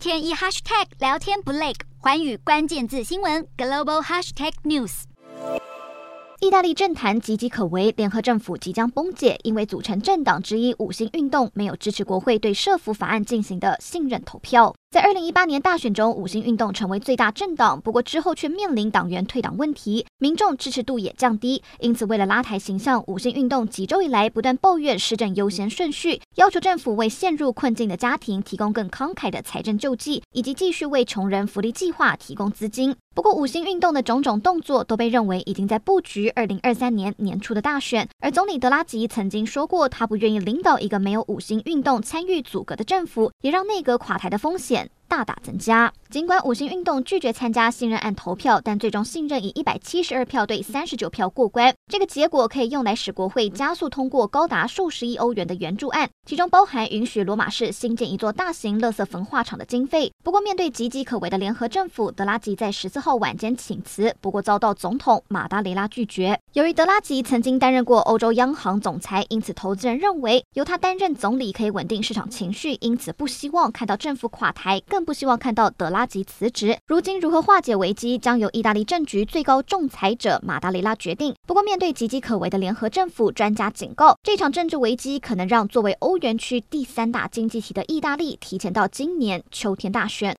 天一 hashtag 聊天不累，环宇关键字新闻 global hashtag news。意大利政坛岌岌可危，联合政府即将崩解，因为组成政党之一五星运动没有支持国会对社福法案进行的信任投票。在二零一八年大选中，五星运动成为最大政党，不过之后却面临党员退党问题，民众支持度也降低。因此，为了拉抬形象，五星运动几周以来不断抱怨施政优先顺序，要求政府为陷入困境的家庭提供更慷慨的财政救济，以及继续为穷人福利计划提供资金。不过，五星运动的种种动作都被认为已经在布局二零二三年年初的大选。而总理德拉吉曾经说过，他不愿意领导一个没有五星运动参与阻隔的政府，也让内阁垮台的风险大大增加。尽管五星运动拒绝参加信任案投票，但最终信任以一百七十二票对三十九票过关。这个结果可以用来使国会加速通过高达数十亿欧元的援助案，其中包含允许罗马市新建一座大型垃圾焚化厂的经费。不过，面对岌岌可危的联合政府，德拉吉在十四号晚间请辞，不过遭到总统马达雷拉拒绝。由于德拉吉曾经担任过欧洲央行总裁，因此投资人认为由他担任总理可以稳定市场情绪，因此不希望看到政府垮台，更不希望看到德拉拉吉辞职。如今如何化解危机，将由意大利政局最高仲裁者马达雷拉决定。不过，面对岌岌可危的联合政府，专家警告，这场政治危机可能让作为欧元区第三大经济体的意大利提前到今年秋天大选。